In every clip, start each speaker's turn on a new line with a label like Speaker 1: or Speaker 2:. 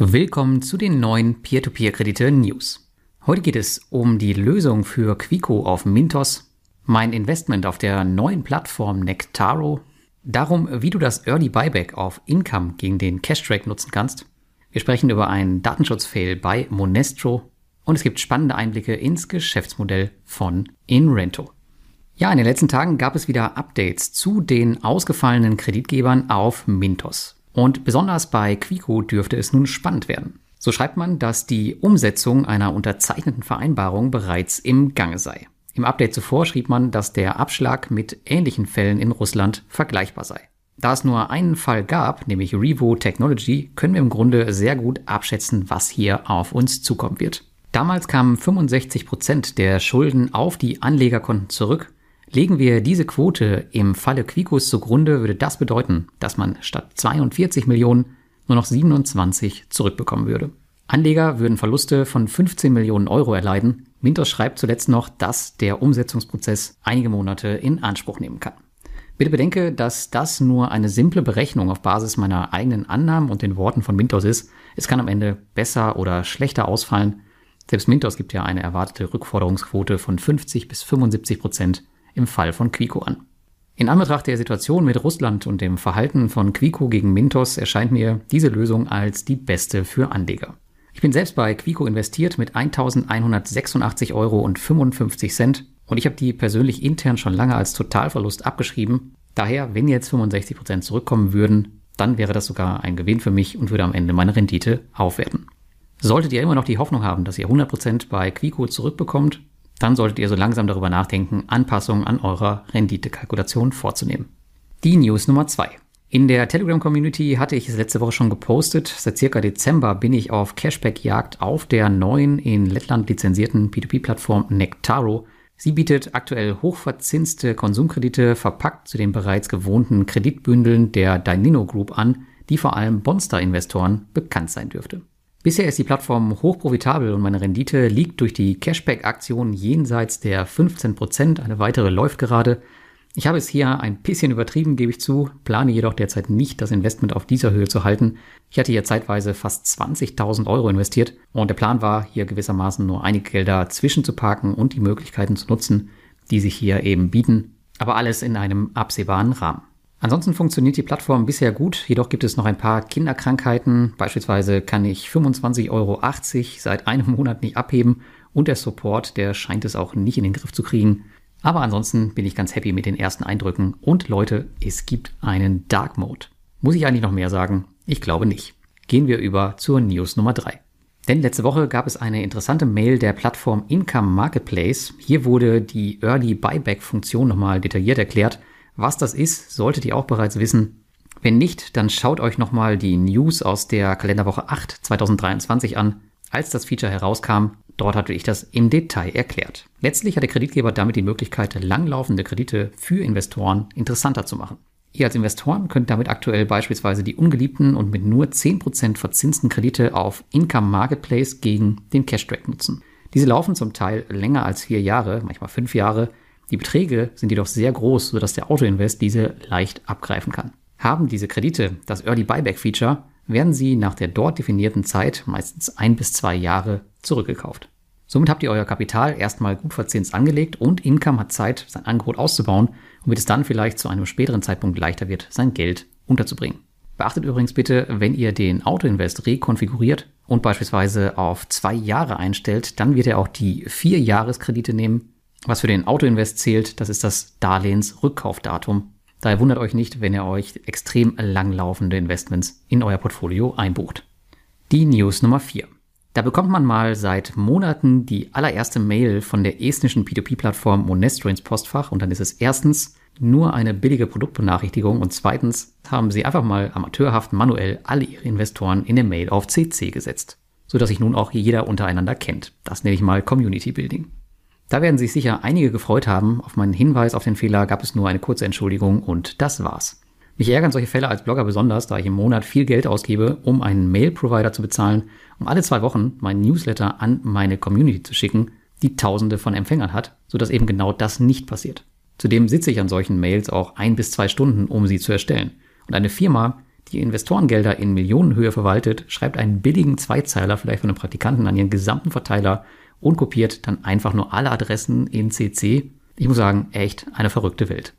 Speaker 1: Willkommen zu den neuen Peer-to-Peer-Kredite-News. Heute geht es um die Lösung für Quico auf Mintos, mein Investment auf der neuen Plattform Nectaro, darum, wie du das Early Buyback auf Income gegen den Cash-Track nutzen kannst. Wir sprechen über einen Datenschutzfail bei Monestro und es gibt spannende Einblicke ins Geschäftsmodell von InRento. Ja, in den letzten Tagen gab es wieder Updates zu den ausgefallenen Kreditgebern auf Mintos. Und besonders bei Quico dürfte es nun spannend werden. So schreibt man, dass die Umsetzung einer unterzeichneten Vereinbarung bereits im Gange sei. Im Update zuvor schrieb man, dass der Abschlag mit ähnlichen Fällen in Russland vergleichbar sei. Da es nur einen Fall gab, nämlich Revo Technology, können wir im Grunde sehr gut abschätzen, was hier auf uns zukommen wird. Damals kamen 65 Prozent der Schulden auf die Anlegerkonten zurück Legen wir diese Quote im Falle Quicos zugrunde, würde das bedeuten, dass man statt 42 Millionen nur noch 27 zurückbekommen würde. Anleger würden Verluste von 15 Millionen Euro erleiden. Mintos schreibt zuletzt noch, dass der Umsetzungsprozess einige Monate in Anspruch nehmen kann. Bitte bedenke, dass das nur eine simple Berechnung auf Basis meiner eigenen Annahmen und den Worten von Mintos ist. Es kann am Ende besser oder schlechter ausfallen. Selbst Mintos gibt ja eine erwartete Rückforderungsquote von 50 bis 75 Prozent im Fall von Quico an. In Anbetracht der Situation mit Russland und dem Verhalten von Quico gegen Mintos erscheint mir diese Lösung als die beste für Anleger. Ich bin selbst bei Quico investiert mit 1186 Euro und 55 Cent und ich habe die persönlich intern schon lange als Totalverlust abgeschrieben. Daher, wenn jetzt 65 Prozent zurückkommen würden, dann wäre das sogar ein Gewinn für mich und würde am Ende meine Rendite aufwerten. Solltet ihr immer noch die Hoffnung haben, dass ihr 100% bei Quico zurückbekommt, dann solltet ihr so langsam darüber nachdenken, Anpassungen an eurer Renditekalkulation vorzunehmen. Die News Nummer zwei. In der Telegram-Community hatte ich es letzte Woche schon gepostet. Seit circa Dezember bin ich auf Cashback-Jagd auf der neuen in Lettland lizenzierten P2P-Plattform Nectaro. Sie bietet aktuell hochverzinste Konsumkredite verpackt zu den bereits gewohnten Kreditbündeln der Dynino Group an, die vor allem Bonster-Investoren bekannt sein dürfte. Bisher ist die Plattform hochprofitabel und meine Rendite liegt durch die Cashback-Aktion jenseits der 15%. Eine weitere läuft gerade. Ich habe es hier ein bisschen übertrieben, gebe ich zu, plane jedoch derzeit nicht, das Investment auf dieser Höhe zu halten. Ich hatte hier zeitweise fast 20.000 Euro investiert und der Plan war, hier gewissermaßen nur einige Gelder zwischenzuparken und die Möglichkeiten zu nutzen, die sich hier eben bieten, aber alles in einem absehbaren Rahmen. Ansonsten funktioniert die Plattform bisher gut, jedoch gibt es noch ein paar Kinderkrankheiten. Beispielsweise kann ich 25,80 Euro seit einem Monat nicht abheben und der Support, der scheint es auch nicht in den Griff zu kriegen. Aber ansonsten bin ich ganz happy mit den ersten Eindrücken und Leute, es gibt einen Dark Mode. Muss ich eigentlich noch mehr sagen? Ich glaube nicht. Gehen wir über zur News Nummer 3. Denn letzte Woche gab es eine interessante Mail der Plattform Income Marketplace. Hier wurde die Early Buyback Funktion nochmal detailliert erklärt was das ist, solltet ihr auch bereits wissen. Wenn nicht, dann schaut euch nochmal die News aus der Kalenderwoche 8 2023 an, als das Feature herauskam. Dort hatte ich das im Detail erklärt. Letztlich hat der Kreditgeber damit die Möglichkeit, langlaufende Kredite für Investoren interessanter zu machen. Ihr als Investoren könnt damit aktuell beispielsweise die ungeliebten und mit nur 10% verzinsten Kredite auf Income Marketplace gegen den Cash Track nutzen. Diese laufen zum Teil länger als vier Jahre, manchmal fünf Jahre die Beträge sind jedoch sehr groß, sodass der Autoinvest diese leicht abgreifen kann. Haben diese Kredite das Early Buyback Feature, werden sie nach der dort definierten Zeit, meistens ein bis zwei Jahre, zurückgekauft. Somit habt ihr euer Kapital erstmal gut verzinst angelegt und Income hat Zeit, sein Angebot auszubauen, womit es dann vielleicht zu einem späteren Zeitpunkt leichter wird, sein Geld unterzubringen. Beachtet übrigens bitte, wenn ihr den Autoinvest rekonfiguriert und beispielsweise auf zwei Jahre einstellt, dann wird er auch die vier Jahreskredite nehmen was für den Autoinvest zählt, das ist das Darlehensrückkaufdatum. Daher wundert euch nicht, wenn ihr euch extrem langlaufende Investments in euer Portfolio einbucht. Die News Nummer 4. Da bekommt man mal seit Monaten die allererste Mail von der estnischen P2P-Plattform Monestro ins Postfach und dann ist es erstens nur eine billige Produktbenachrichtigung und zweitens haben sie einfach mal amateurhaft manuell alle ihre Investoren in der Mail auf CC gesetzt, sodass sich nun auch jeder untereinander kennt. Das nenne ich mal Community Building. Da werden sich sicher einige gefreut haben. Auf meinen Hinweis auf den Fehler gab es nur eine kurze Entschuldigung und das war's. Mich ärgern solche Fälle als Blogger besonders, da ich im Monat viel Geld ausgebe, um einen Mail-Provider zu bezahlen, um alle zwei Wochen meinen Newsletter an meine Community zu schicken, die tausende von Empfängern hat, sodass eben genau das nicht passiert. Zudem sitze ich an solchen Mails auch ein bis zwei Stunden, um sie zu erstellen. Und eine Firma, die Investorengelder in Millionenhöhe verwaltet, schreibt einen billigen Zweizeiler vielleicht von einem Praktikanten an ihren gesamten Verteiler und kopiert dann einfach nur alle Adressen in CC. Ich muss sagen, echt eine verrückte Welt.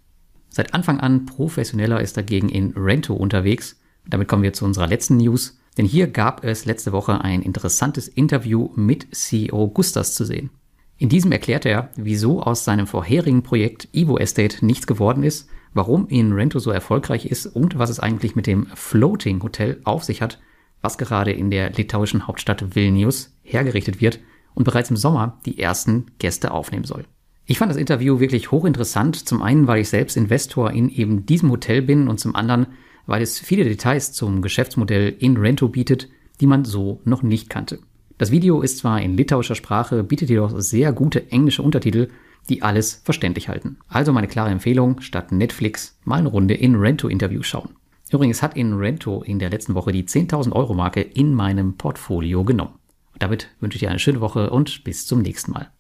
Speaker 1: Seit Anfang an professioneller ist dagegen in Rento unterwegs. Damit kommen wir zu unserer letzten News. Denn hier gab es letzte Woche ein interessantes Interview mit CEO Gustas zu sehen. In diesem erklärt er, wieso aus seinem vorherigen Projekt Evo Estate nichts geworden ist, warum in Rento so erfolgreich ist und was es eigentlich mit dem Floating Hotel auf sich hat, was gerade in der litauischen Hauptstadt Vilnius hergerichtet wird und bereits im Sommer die ersten Gäste aufnehmen soll. Ich fand das Interview wirklich hochinteressant, zum einen, weil ich selbst Investor in eben diesem Hotel bin und zum anderen, weil es viele Details zum Geschäftsmodell in Rento bietet, die man so noch nicht kannte. Das Video ist zwar in litauischer Sprache, bietet jedoch sehr gute englische Untertitel, die alles verständlich halten. Also meine klare Empfehlung, statt Netflix mal eine Runde in Rento-Interview schauen. Übrigens hat in Rento in der letzten Woche die 10.000 Euro Marke in meinem Portfolio genommen. Damit wünsche ich dir eine schöne Woche und bis zum nächsten Mal.